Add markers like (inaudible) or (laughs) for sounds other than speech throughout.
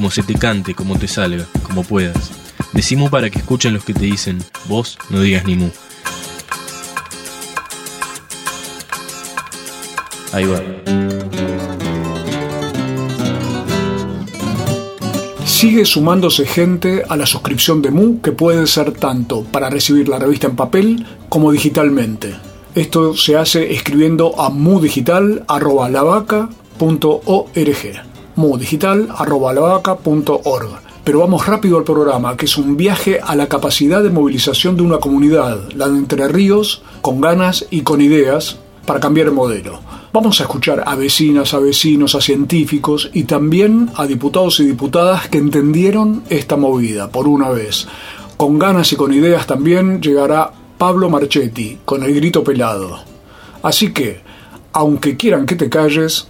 como se te cante, como te salga, como puedas. Decimos para que escuchen los que te dicen, vos no digas ni mu. Ahí va. Sigue sumándose gente a la suscripción de Mu que puede ser tanto para recibir la revista en papel como digitalmente. Esto se hace escribiendo a mudigital.lavaca.org mudigital.lavaca.org Pero vamos rápido al programa, que es un viaje a la capacidad de movilización de una comunidad, la de Entre Ríos, con ganas y con ideas para cambiar el modelo. Vamos a escuchar a vecinas, a vecinos, a científicos y también a diputados y diputadas que entendieron esta movida por una vez. Con ganas y con ideas también llegará Pablo Marchetti con el grito pelado. Así que, aunque quieran que te calles,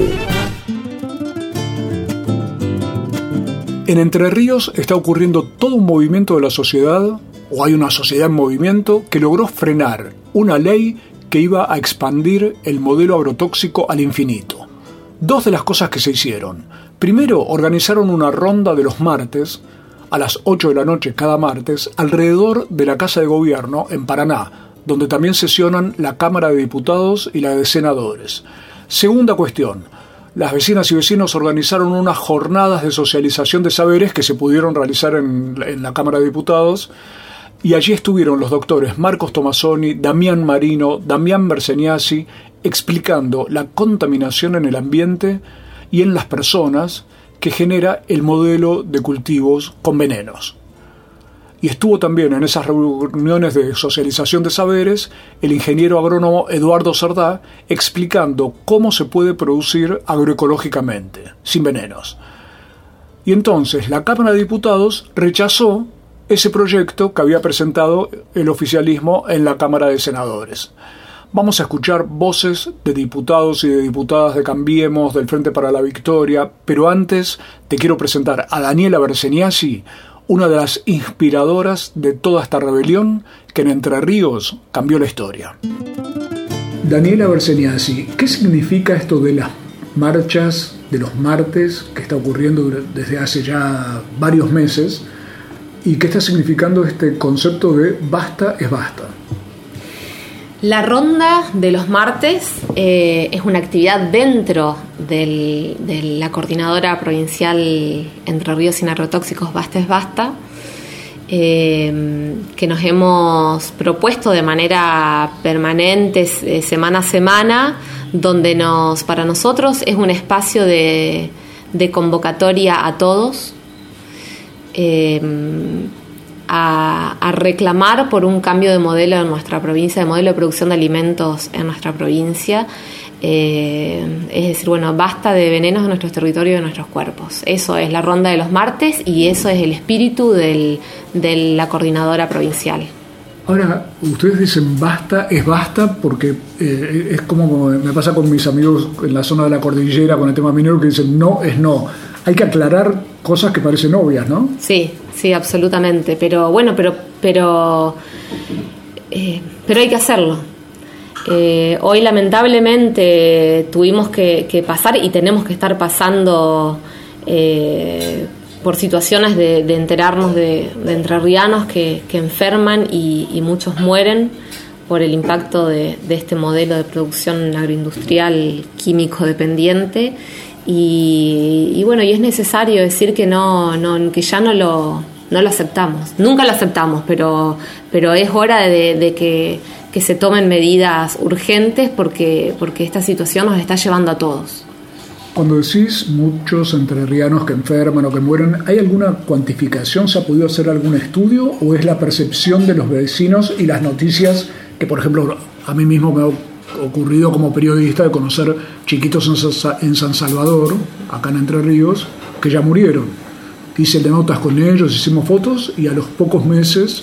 En Entre Ríos está ocurriendo todo un movimiento de la sociedad, o hay una sociedad en movimiento, que logró frenar una ley que iba a expandir el modelo agrotóxico al infinito. Dos de las cosas que se hicieron. Primero, organizaron una ronda de los martes, a las 8 de la noche cada martes, alrededor de la Casa de Gobierno en Paraná, donde también sesionan la Cámara de Diputados y la de Senadores. Segunda cuestión, las vecinas y vecinos organizaron unas jornadas de socialización de saberes que se pudieron realizar en, la Cámara de Diputados y allí estuvieron los doctores Marcos Tomasoni, Damián Marino, Damián Berseniasi, explicando la contaminación en el ambiente y en las personas que genera el modelo de cultivos con venenos. Y estuvo también en esas reuniones de socialización de saberes el ingeniero agrónomo Eduardo Sardá explicando cómo se puede producir agroecológicamente, sin venenos. Y entonces la Cámara de Diputados rechazó ese proyecto que había presentado el oficialismo en la Cámara de Senadores. Vamos a escuchar voces de diputados y de diputadas de Cambiemos, del Frente para la Victoria, pero antes te quiero presentar a Daniela Berseniasi, una de las inspiradoras de toda esta rebelión que en Entre Ríos cambió la historia. Daniela Berseniasi, ¿qué significa esto de las marchas de los martes que está ocurriendo desde hace ya varios meses? ¿Y qué está significando este concepto de basta es basta? La ronda de los martes eh, es una actividad dentro de la coordinadora provincial Entre Ríos Sin Agrotóxicos Basta es Basta, eh, que nos hemos propuesto de manera permanente, eh, semana a semana, donde nos, para nosotros es un espacio de convocatoria a todos, A, reclamar por un cambio de modelo en nuestra provincia, de modelo de producción de alimentos en nuestra provincia. Eh, es decir, bueno, basta de venenos en nuestros territorios y en nuestros cuerpos. Eso es la ronda de los martes y eso es el espíritu de la coordinadora provincial. Ahora, ustedes dicen basta, es basta, porque eh, es como me pasa con mis amigos en la zona de la cordillera con el tema minero que dicen no es no hay que aclarar cosas que parecen obvias, ¿no? Sí, sí, absolutamente. Pero bueno, pero, pero, eh, pero hay que hacerlo. Eh, hoy lamentablemente tuvimos que, pasar y tenemos que estar pasando eh, por situaciones de, enterarnos de, entrerrianos que, enferman y, muchos mueren por el impacto de, de este modelo de producción agroindustrial químico dependiente y, bueno, y es necesario decir que no, no que ya no lo no lo aceptamos. Nunca lo aceptamos, pero, pero es hora de, que, que, se tomen medidas urgentes porque, porque esta situación nos está llevando a todos. Cuando decís muchos entrerrianos que enferman o que mueren, ¿hay alguna cuantificación? ¿Se ha podido hacer algún estudio o es la percepción de los vecinos y las noticias que, por ejemplo, a mí mismo me ocurrido como periodista de conocer chiquitos en San Salvador, acá en Entre Ríos, que ya murieron? Hice de notas con ellos, hicimos fotos y a los pocos meses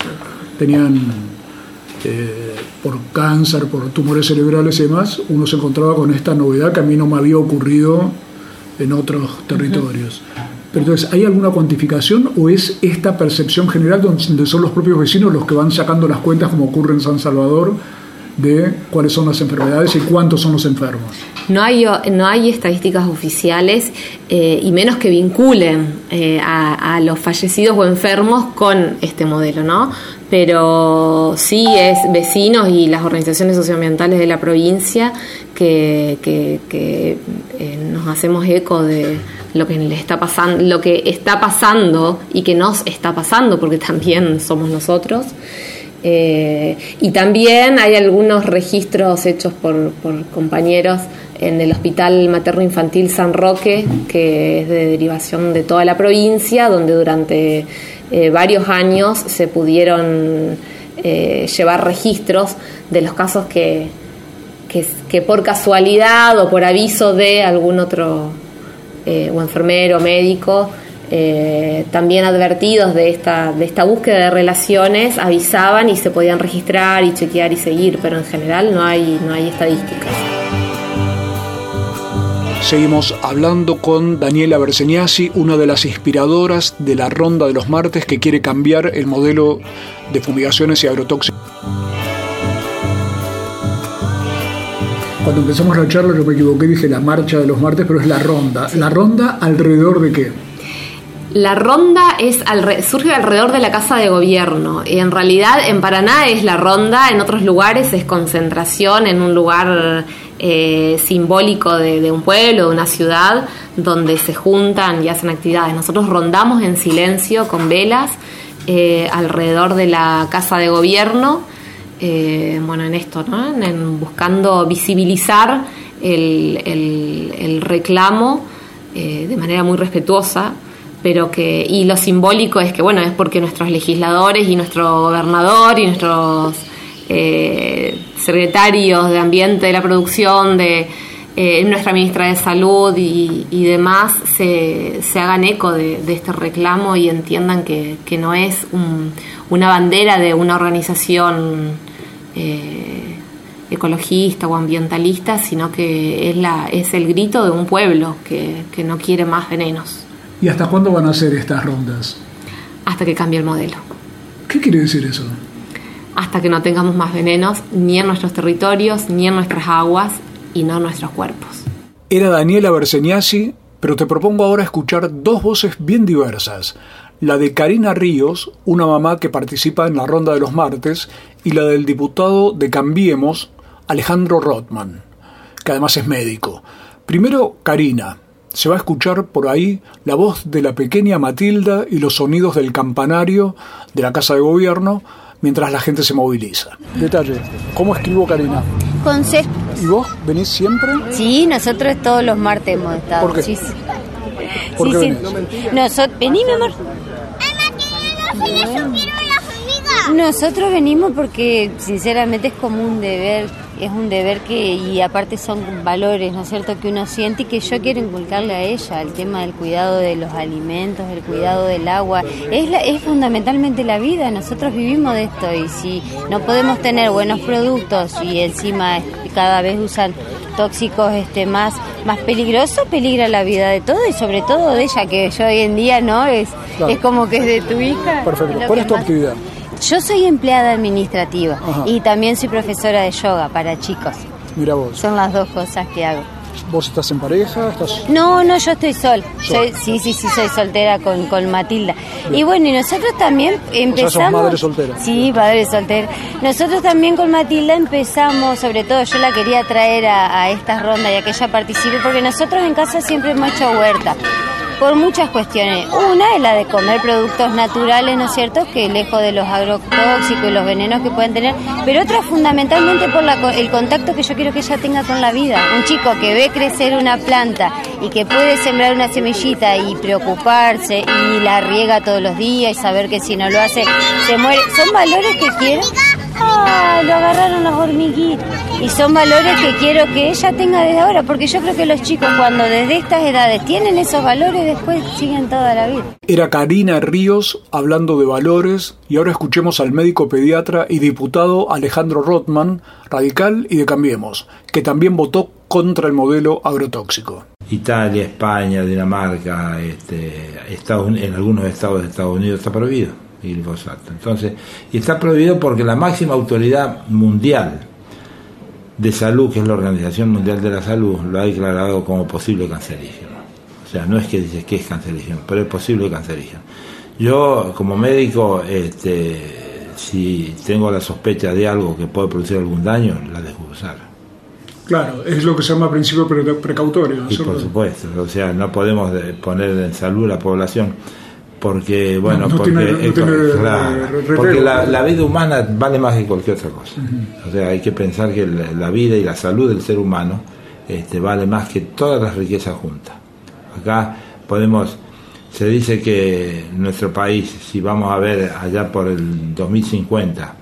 tenían eh, por cáncer, por tumores cerebrales y demás, uno se encontraba con esta novedad que a mí no me había ocurrido en otros territorios. Pero entonces, ¿hay alguna cuantificación o es esta percepción general donde son los propios vecinos los que van sacando las cuentas como ocurre en San Salvador de cuáles son las enfermedades y cuántos son los enfermos? No hay, no hay estadísticas oficiales eh, y menos que vinculen eh, a, los fallecidos o enfermos con este modelo, ¿no? pero sí es vecinos y las organizaciones socioambientales de la provincia que, eh, nos hacemos eco de lo que le está pasando, lo que está pasando y que nos está pasando, porque también somos nosotros. Eh, y también hay algunos registros hechos por, por compañeros en el Hospital Materno Infantil San Roque, que es de derivación de toda la provincia, donde durante eh, varios años se pudieron eh, llevar registros de los casos que, que, por casualidad o por aviso de algún otro eh, o enfermero, médico, también advertidos de esta, de esta búsqueda de relaciones, avisaban y se podían registrar y chequear y seguir, pero en general no hay, no hay estadísticas. Seguimos hablando con Daniela Berseniasi, una de las inspiradoras de la Ronda de los Martes que quiere cambiar el modelo de fumigaciones y agrotóxicos. Cuando empezamos la charla yo me equivoqué, dije la marcha de los martes, pero es la ronda. ¿La ronda alrededor de qué? La ronda es surge alrededor de la casa de gobierno. Y en realidad en Paraná es la ronda, en otros lugares es concentración en un lugar eh, simbólico de, un pueblo, de una ciudad, donde se juntan y hacen actividades. Nosotros rondamos en silencio con velas eh, alrededor de la casa de gobierno, eh, bueno, en esto, ¿no? buscando visibilizar el, el reclamo de manera muy respetuosa pero que y lo simbólico es que bueno es porque nuestros legisladores y nuestro gobernador y nuestros eh, secretarios de ambiente de la producción de eh, nuestra ministra de salud y, demás se, se, hagan eco de, este reclamo y entiendan que, no es una bandera de una organización eh, ecologista o ambientalista sino que es la es el grito de un pueblo que, que no quiere más venenos ¿Y hasta cuándo van a ser estas rondas? Hasta que cambie el modelo. ¿Qué quiere decir eso? Hasta que no tengamos más venenos ni en nuestros territorios, ni en nuestras aguas y no en nuestros cuerpos. Era Daniela Berseniasi, pero te propongo ahora escuchar dos voces bien diversas. La de Karina Ríos, una mamá que participa en la ronda de los martes, y la del diputado de Cambiemos, Alejandro Rothman, que además es médico. Primero, Karina, se va a escuchar por ahí la voz de la pequeña Matilda y los sonidos del campanario de la Casa de Gobierno mientras la gente se moviliza. Detalle, ¿cómo escribo Karina? Con C. ¿Y vos venís siempre? Sí, nosotros todos los martes hemos estado. ¿Por qué? Sí, ¿Por qué Nosotros, vení, mi amor. Nosotros venimos porque sinceramente es como un deber es un deber que, y aparte son valores, ¿no es cierto?, que uno siente y que yo quiero inculcarle a ella, el tema del cuidado de los alimentos, el cuidado del agua, es, es fundamentalmente la vida, nosotros vivimos de esto y si no podemos tener buenos productos y encima cada vez usan tóxicos este más más peligroso peligra la vida de todo y sobre todo de ella que yo hoy en día no es es como que es de tu hija perfecto. cuál es tu actividad yo soy empleada administrativa y también soy profesora de yoga para chicos. Mira vos. Son las dos cosas que hago. ¿Vos estás en pareja? No, no, yo estoy sol. sí, sí, sí, soy soltera con, con Matilda. Y bueno, y nosotros también empezamos... O sea, madre soltera. Sí, padre soltera. Nosotros también con Matilda empezamos, sobre todo yo la quería traer a, a esta ronda y a que ella participe, porque nosotros en casa siempre hemos hecho huerta. Por muchas cuestiones. Una es la de comer productos naturales, ¿no es cierto?, que lejos de los agrotóxicos y los venenos que pueden tener, pero otra fundamentalmente por el contacto que yo quiero que ella tenga con la vida. Un chico que ve crecer una planta y que puede sembrar una semillita y preocuparse y la riega todos los días y saber que si no lo hace se muere, son valores que quiero Ah, lo agarraron las hormiguitas. Y son valores que quiero que ella tenga desde ahora, porque yo creo que los chicos cuando desde estas edades tienen esos valores, después siguen toda la vida. Era Karina Ríos hablando de valores y ahora escuchemos al médico pediatra y diputado Alejandro Rotman, radical y de Cambiemos, que también votó contra el modelo agrotóxico. Italia, España, Dinamarca, este, Estados, en algunos estados de Estados Unidos está prohibido y glifosato. Entonces, y está prohibido porque la máxima autoridad mundial de salud, que es la Organización Mundial de la Salud, lo ha declarado como posible cancerígeno. O sea, no es que dice que es cancerígeno, pero es posible cancerígeno. Yo, como médico, este, si tengo la sospecha de algo que puede producir algún daño, la dejo usar. Claro, es lo que se llama principio precautorio. Y por supuesto, o sea, no podemos poner en salud a la población porque bueno porque, la, vida humana vale más que cualquier otra cosa. O sea hay que pensar que la, vida y la salud del ser humano este, vale más que todas las riquezas juntas. Acá podemos se dice que nuestro país si vamos a ver allá por el 2050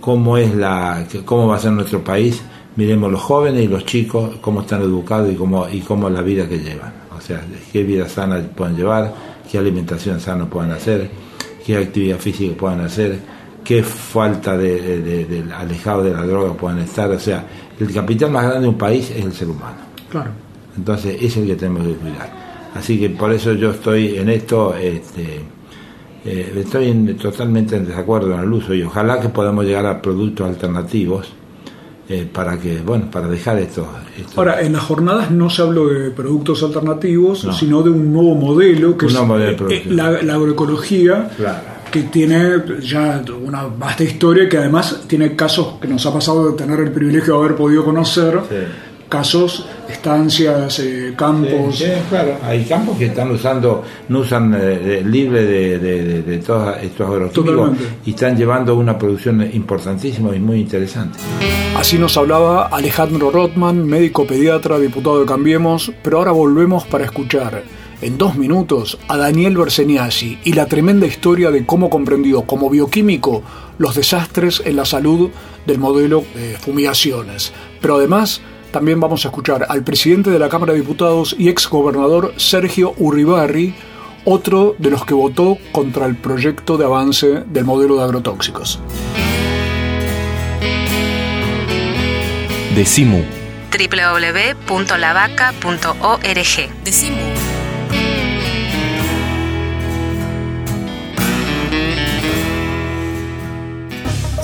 cómo es la cómo va a ser nuestro país miremos los jóvenes y los chicos cómo están educados y cómo y cómo la vida que llevan. O sea qué vida sana pueden llevar qué alimentación sana puedan hacer, qué actividad física puedan hacer, qué falta de, alejado de la droga puedan estar. O sea, el capital más grande de un país es el ser humano. Claro. Entonces, es el que tenemos que cuidar. Así que por eso yo estoy en esto, este, eh, estoy totalmente en desacuerdo en el uso y ojalá que podamos llegar a productos alternativos eh, para que bueno para dejar esto, ahora en las jornadas no se habló de productos alternativos sino de un nuevo modelo que es eh, la, agroecología que tiene ya una vasta historia que además tiene casos que nos ha pasado de tener el privilegio de haber podido conocer casos, estancias, eh, campos. claro, hay campos que están usando, no usan eh, libre de, de, todos estos agroquímicos y están llevando una producción importantísima y muy interesante. Así nos hablaba Alejandro Rotman, médico pediatra, diputado de Cambiemos, pero ahora volvemos para escuchar en dos minutos a Daniel Berseniasi y la tremenda historia de cómo comprendido como bioquímico los desastres en la salud del modelo de fumigaciones. Pero además también vamos a escuchar al presidente de la Cámara de Diputados y ex gobernador Sergio Urribarri, otro de los que votó contra el proyecto de avance del modelo de agrotóxicos. Decimu www.lavaca.org Decimu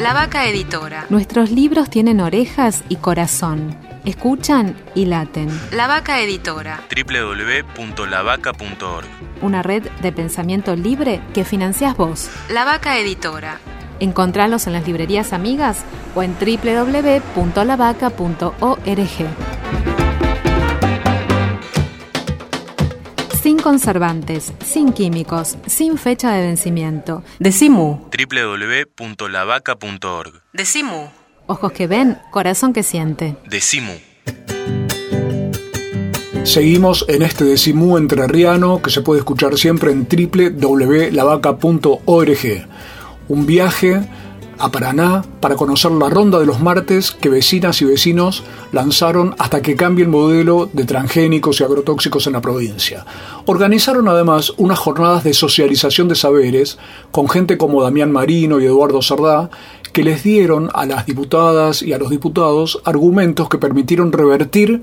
La Vaca Editora. Nuestros libros tienen orejas y corazón. Escuchan y laten. La Vaca Editora. www.lavaca.org. Una red de pensamiento libre que financias vos. La Vaca Editora. Encontralos en las librerías amigas o en www.lavaca.org. conservantes, sin químicos, sin fecha de vencimiento. Decimu. www.lavaca.org. Decimu. Ojos que ven, corazón que siente. Decimu. Seguimos en este Decimu entrerriano que se puede escuchar siempre en www.lavaca.org. Un viaje a Paraná para conocer la ronda de los martes que vecinas y vecinos lanzaron hasta que cambie el modelo de transgénicos y agrotóxicos en la provincia. Organizaron además unas jornadas de socialización de saberes con gente como Damián Marino y Eduardo Sardá que les dieron a las diputadas y a los diputados argumentos que permitieron revertir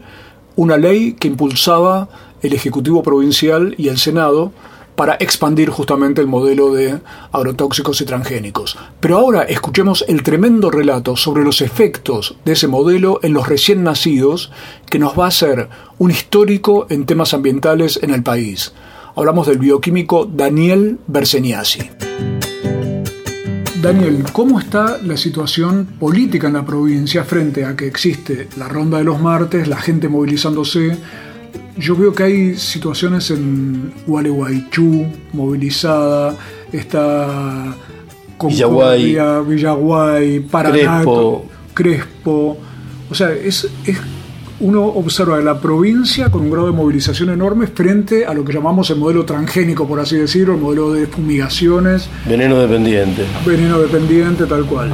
una ley que impulsaba el Ejecutivo Provincial y el Senado para expandir justamente el modelo de agrotóxicos y transgénicos. Pero ahora escuchemos el tremendo relato sobre los efectos de ese modelo en los recién nacidos que nos va a hacer un histórico en temas ambientales en el país. Hablamos del bioquímico Daniel Berseniasi. Daniel, ¿cómo está la situación política en la provincia frente a que existe la ronda de los martes, la gente movilizándose, yo veo que hay situaciones en Gualeguaychú movilizada, está Concordia, Villaguay, Paraná, Crespo. Crespo. O sea, es, es uno observa la provincia con un grado de movilización enorme frente a lo que llamamos el modelo transgénico, por así decirlo, el modelo de fumigaciones. Veneno dependiente. Veneno dependiente, tal cual.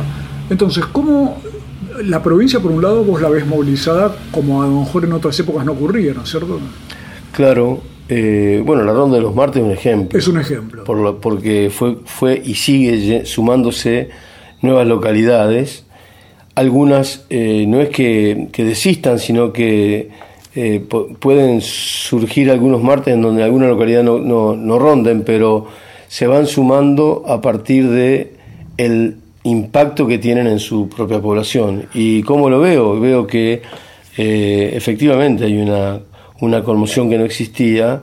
Entonces, ¿cómo la provincia, por un lado, vos la ves movilizada como a lo mejor en otras épocas no ocurría, ¿no es cierto? Claro. Eh, bueno, la Ronda de los Martes es un ejemplo. Es un ejemplo. Por porque fue, fue y sigue sumándose nuevas localidades. Algunas eh, no es que, desistan, sino que eh, pueden surgir algunos martes en donde alguna localidad no, no, no ronden, pero se van sumando a partir de el impacto que tienen en su propia población. ¿Y cómo lo veo? Veo que eh, efectivamente hay una, una conmoción que no existía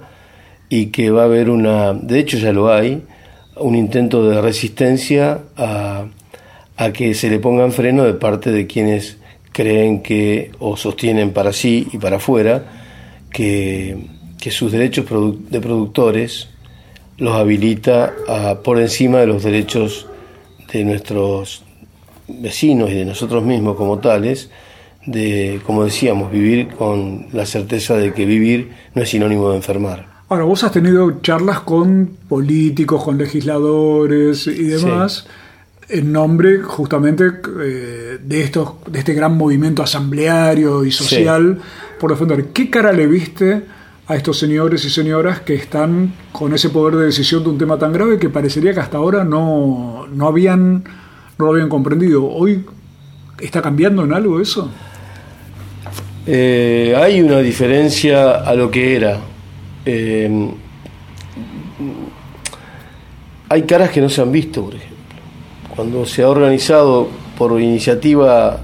y que va a haber una, de hecho ya lo hay, un intento de resistencia a, a que se le pongan freno de parte de quienes creen que o sostienen para sí y para afuera que, que sus derechos de productores los habilita a, por encima de los derechos de nuestros vecinos y de nosotros mismos como tales, de, como decíamos, vivir con la certeza de que vivir no es sinónimo de enfermar. Ahora, vos has tenido charlas con políticos, con legisladores y demás, en nombre justamente eh, de, estos, de este gran movimiento asambleario y social por defender. ¿Qué cara le viste a estos señores y señoras que están con ese poder de decisión de un tema tan grave que parecería que hasta ahora no, no habían no lo habían comprendido. ¿Hoy está cambiando en algo eso? Eh, hay una diferencia a lo que era. Eh, hay caras que no se han visto, por ejemplo. Cuando se ha organizado por iniciativa,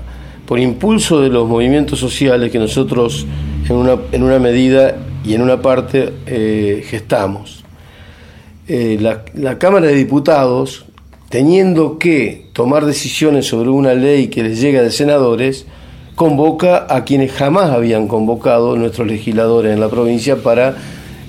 por impulso de los movimientos sociales que nosotros en una, en una medida y en una parte eh, gestamos. Eh, la, Cámara de Diputados, teniendo que tomar decisiones sobre una ley que les llega de senadores, convoca a quienes jamás habían convocado nuestros legisladores en la provincia para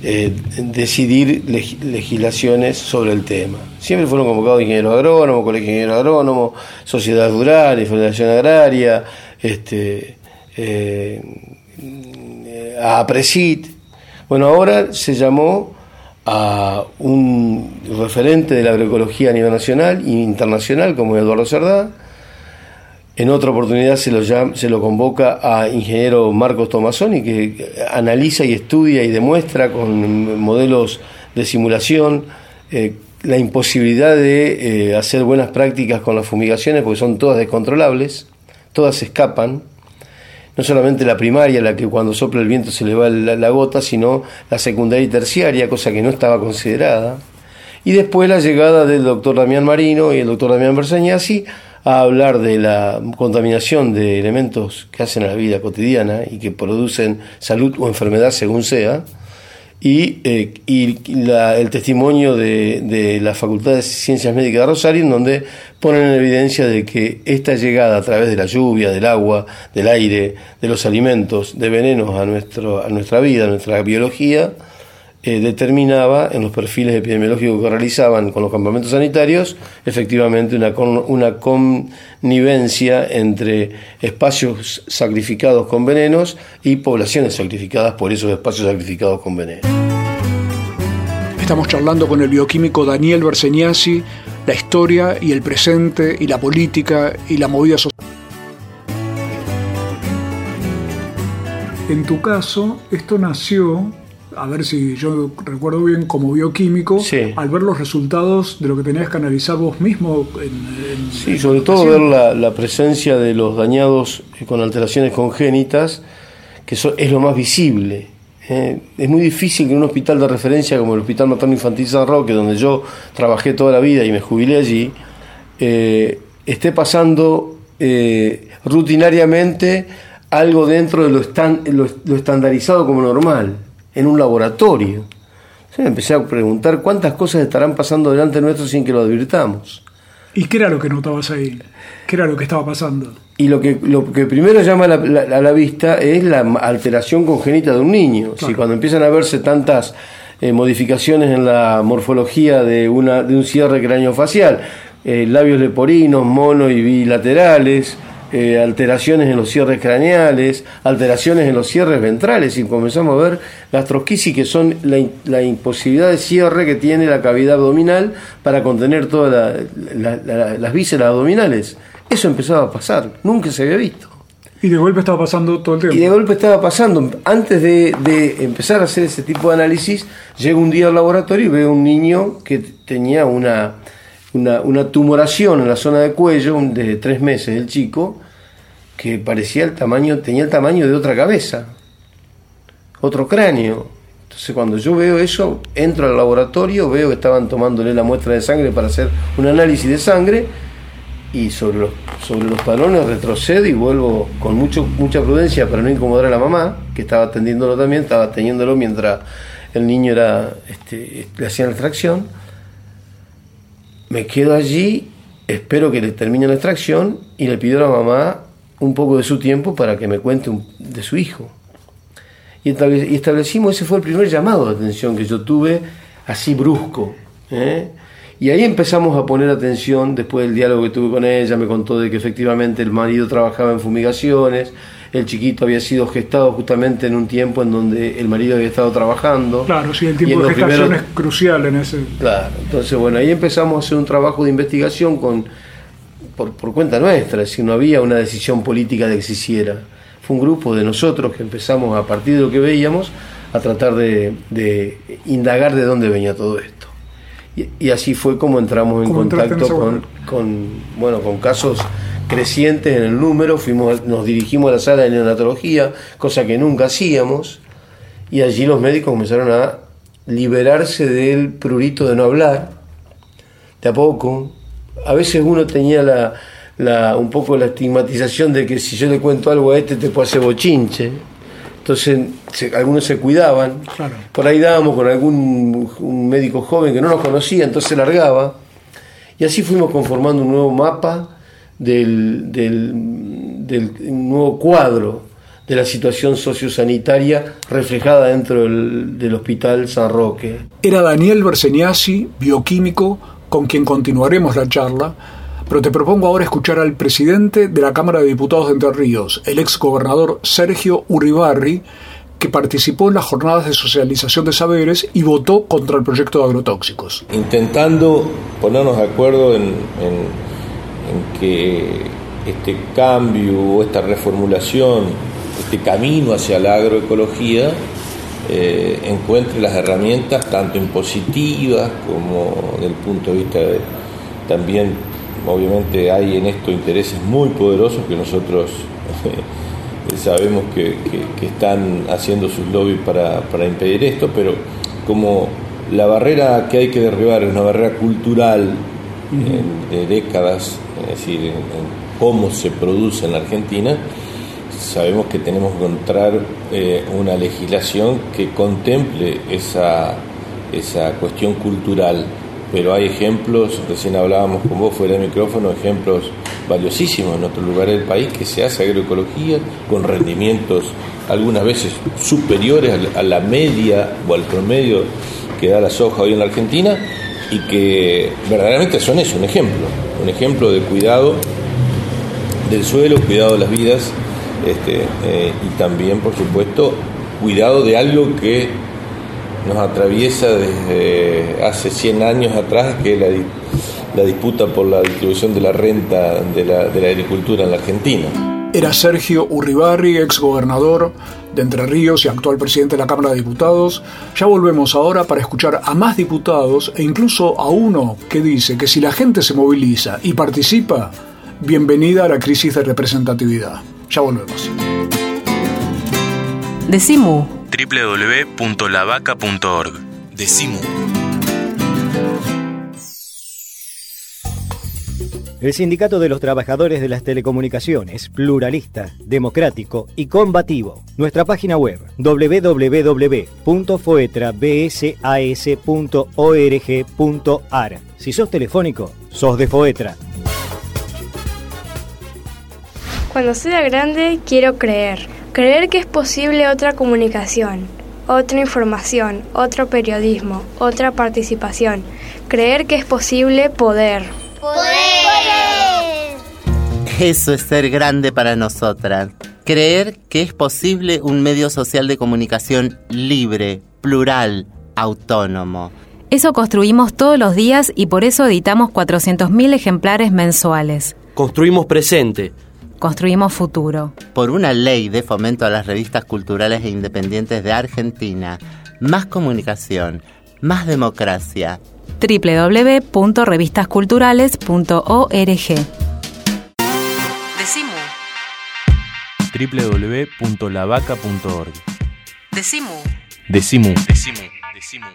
eh, decidir legislaciones sobre el tema. Siempre fueron convocados ingenieros agrónomos, colegio ingeniero agrónomo, sociedades rurales, federación agraria, este, a APRESIT, bueno, ahora se llamó a un referente de la agroecología a nivel nacional e internacional como Eduardo Cerdá. En otra oportunidad se lo, se lo convoca a ingeniero Marcos Tomasoni, que analiza y estudia y demuestra con modelos de simulación eh, la imposibilidad de eh, hacer buenas prácticas con las fumigaciones, porque son todas descontrolables, todas escapan no solamente la primaria, la que cuando sopla el viento se le va la, gota, sino la secundaria y terciaria, cosa que no estaba considerada. Y después la llegada del doctor Damián Marino y el doctor Damián Bersañasi a hablar de la contaminación de elementos que hacen a la vida cotidiana y que producen salud o enfermedad según sea, y, eh, el testimonio de, la Facultad de Ciencias Médicas de Rosario, en donde ponen en evidencia de que esta llegada a través de la lluvia, del agua, del aire, de los alimentos, de venenos a, nuestro, a nuestra vida, a nuestra biología, eh, determinaba en los perfiles epidemiológicos que realizaban con los campamentos sanitarios efectivamente una, una connivencia entre espacios sacrificados con venenos y poblaciones sacrificadas por esos espacios sacrificados con venenos. Estamos charlando con el bioquímico Daniel Berseniasi, la historia y el presente y la política y la movida social. En tu caso, esto nació a ver si yo recuerdo bien, como bioquímico, al ver los resultados de lo que tenías que analizar vos mismo. En, sí, sobre todo ver la, presencia de los dañados con alteraciones congénitas, que es lo más visible Eh, es muy difícil que un hospital de referencia como el Hospital Materno Infantil San Roque, donde yo trabajé toda la vida y me jubilé allí, eh, esté pasando eh, rutinariamente algo dentro de lo, lo, estandarizado como normal, en un laboratorio. me empecé a preguntar cuántas cosas estarán pasando delante nuestro sin que lo advirtamos. ¿Y qué era lo que notabas ahí? ¿Qué era lo que estaba pasando? Y lo que, lo que primero llama a la, vista es la alteración congénita de un niño. Si cuando empiezan a verse tantas eh, modificaciones en la morfología de, una, de un cierre craneofacial, eh, labios leporinos, mono y bilaterales, eh, alteraciones en los cierres craneales, alteraciones en los cierres ventrales y comenzamos a ver gastrosquisis que son la, imposibilidad de cierre que tiene la cavidad abdominal para contener todas las vísceras abdominales. Eso empezaba a pasar, nunca se había visto. Y de golpe estaba pasando todo el tiempo. Y de golpe estaba pasando. Antes de, de empezar a hacer ese tipo de análisis, llego un día al laboratorio y veo un niño que tenía una una, tumoración en la zona de cuello de tres meses el chico que parecía el tamaño, tenía el tamaño de otra cabeza, otro cráneo. Entonces cuando yo veo eso, entro al laboratorio, veo que estaban tomándole la muestra de sangre para hacer un análisis de sangre y sobre los, sobre los talones retrocedo y vuelvo con mucho, mucha prudencia para no incomodar a la mamá, que estaba atendiéndolo también, estaba atendiéndolo mientras el niño era, este, le hacían la extracción me quedo allí, espero que le termine la extracción y le pido a la mamá un poco de su tiempo para que me cuente de su hijo. Y establecimos, ese fue el primer llamado de atención que yo tuve, así brusco. ¿eh? Y ahí empezamos a poner atención, después del diálogo que tuve con ella, me contó de que efectivamente el marido trabajaba en fumigaciones, el chiquito había sido gestado justamente en un tiempo en donde el marido había estado trabajando. Claro, sí, el tiempo de gestación es crucial en ese. Claro, entonces bueno, ahí empezamos a hacer un trabajo de investigación con por, cuenta nuestra, es decir, no había una decisión política de que se hiciera. Fue un grupo de nosotros que empezamos a partir de lo que veíamos a tratar de, indagar de dónde venía todo esto. Y, así fue como entramos en contacto con, con, bueno, con casos crecientes en el número, fuimos, nos dirigimos a la sala de neonatología, cosa que nunca hacíamos, y allí los médicos comenzaron a liberarse del prurito de no hablar, de a poco. A veces uno tenía la, la, un poco la estigmatización de que si yo le cuento algo a este te puede hacer bochinche. Entonces algunos se cuidaban. Por ahí dábamos con algún un médico joven que no nos conocía, entonces se largaba. Y así fuimos conformando un nuevo mapa del, del, nuevo cuadro de la situación sociosanitaria reflejada dentro del, Hospital San Roque. Era Daniel Berseniasi, bioquímico, con quien continuaremos la charla, pero te propongo ahora escuchar al presidente de la Cámara de Diputados de Entre Ríos, el ex gobernador Sergio Uribarri, que participó en las jornadas de socialización de saberes y votó contra el proyecto de agrotóxicos. Intentando ponernos de acuerdo en en que este cambio, esta reformulación, este camino hacia la agroecología eh, encuentre las herramientas tanto impositivas como del punto de vista de también obviamente hay en esto intereses muy poderosos que nosotros (laughs) sabemos que, están haciendo sus lobbies para, para impedir esto, pero como la barrera que hay que derribar es una barrera cultural de décadas, es decir, en, cómo se produce en la Argentina, sabemos que tenemos que encontrar eh, una legislación que contemple esa, esa cuestión cultural. Pero hay ejemplos, recién hablábamos con vos fuera del micrófono, ejemplos valiosísimos en otros lugares del país que se hace agroecología con rendimientos algunas veces superiores a la media o al promedio que da la soja hoy en la Argentina y que verdaderamente son eso, un ejemplo, un ejemplo de cuidado del suelo, cuidado de las vidas este, eh, y también, por supuesto, cuidado de algo que nos atraviesa desde hace 100 años atrás, que es la, la disputa por la distribución de la renta de la, de la agricultura en la Argentina. Era Sergio Urribarri, ex gobernador de Entre Ríos y actual presidente de la Cámara de Diputados. Ya volvemos ahora para escuchar a más diputados e incluso a uno que dice que si la gente se moviliza y participa, bienvenida a la crisis de representatividad. Ya volvemos. Decimu www.lavaca.org. Decimu. El Sindicato de los Trabajadores de las Telecomunicaciones, pluralista, democrático y combativo. Nuestra página web www.foetrabsas.org.ar. Si sos telefónico, sos de Foetra. Cuando sea grande, quiero creer. Creer que es posible otra comunicación, otra información, otro periodismo, otra participación. Creer que es posible poder. Eso es ser grande para nosotras. Creer que es posible un medio social de comunicación libre, plural, autónomo. Eso construimos todos los días y por eso editamos 400.000 ejemplares mensuales. Construimos presente. Construimos futuro. Por una ley de fomento a las revistas culturales e independientes de Argentina, más comunicación, más democracia. www.revistasculturales.org www.lavaca.org. Decimu. Decimu. Decimu. Decimu.